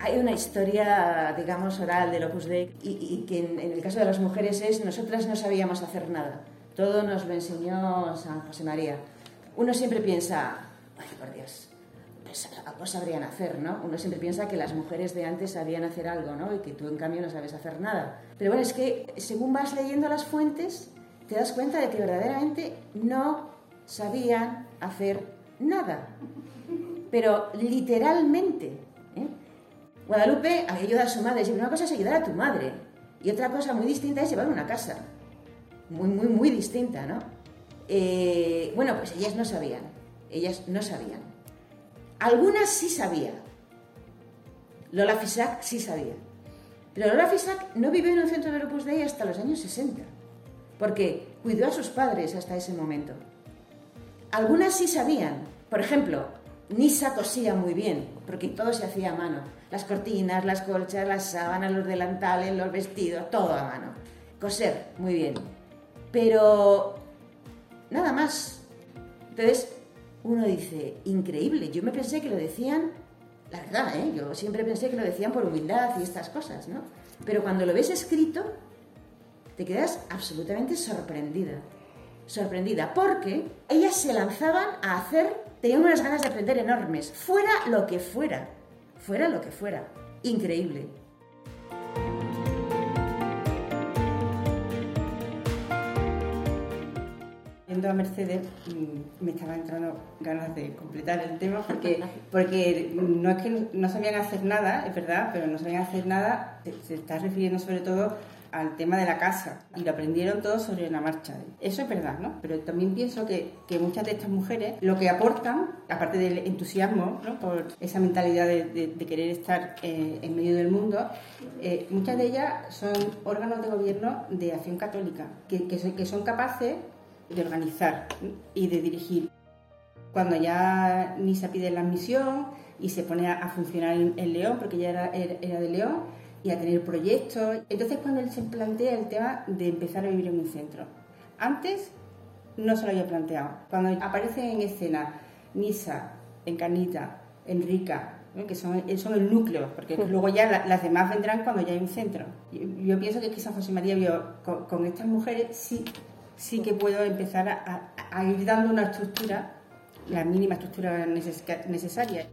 Hay una historia, digamos, oral del Opus Dei y, que en, el caso de las mujeres es nosotras no sabíamos hacer nada. Todo nos lo enseñó San José María. Uno siempre piensa, ay, por Dios, pues algo sabrían hacer, ¿no? Uno siempre piensa que las mujeres de antes sabían hacer algo, ¿no? Y que tú en cambio no sabes hacer nada. Pero bueno, es que según vas leyendo las fuentes, te das cuenta de que verdaderamente no sabían hacer nada. Pero literalmente. Guadalupe ayuda a su madre. Una cosa es ayudar a tu madre y otra cosa muy distinta es llevar una casa. Muy, muy, muy distinta, ¿no? Eh, bueno, pues ellas no sabían. Ellas no sabían. Algunas sí sabían. Lola Fisac sí sabía. Pero Lola Fisac no vivió en un centro de Opus Dei hasta los años 60, porque cuidó a sus padres hasta ese momento. Algunas sí sabían. Por ejemplo, Nisa cosía muy bien, porque todo se hacía a mano. Las cortinas, las colchas, las sábanas, los delantales, los vestidos, todo a mano. Coser, muy bien. Pero nada más. Entonces, uno dice, increíble, yo me pensé que lo decían, la verdad, ¿eh? yo siempre pensé que lo decían por humildad y estas cosas, ¿no? Pero cuando lo ves escrito, te quedas absolutamente sorprendida. Sorprendida, porque ellas se lanzaban a hacer, tenían unas ganas de aprender enormes, fuera lo que fuera, fuera lo que fuera. Increíble. a Mercedes mm, me estaba entrando ganas de completar el tema porque, porque no es que no sabían hacer nada, es verdad, pero no sabían hacer nada, se está refiriendo sobre todo al tema de la casa y lo aprendieron todo sobre la marcha. Eso es verdad, ¿no? Pero también pienso que, que muchas de estas mujeres lo que aportan, aparte del entusiasmo, ¿no? por esa mentalidad de, querer estar eh, en medio del mundo, eh, muchas de ellas son órganos de gobierno de acción católica, que, que son capaces de organizar y de dirigir. Cuando ya Nisa pide la admisión y se pone a, funcionar en, León, porque ya era, era, de León, y a tener proyectos. Entonces cuando él se plantea el tema de empezar a vivir en un centro. Antes no se lo había planteado. Cuando aparece en escena Nisa, Encarnita, Enrica, que son, son el núcleo, porque luego ya las demás vendrán cuando ya hay un centro. Yo, pienso que quizás José María vio con, con, estas mujeres sí sí que puedo empezar a, ir dando una estructura, la mínima estructura necesaria.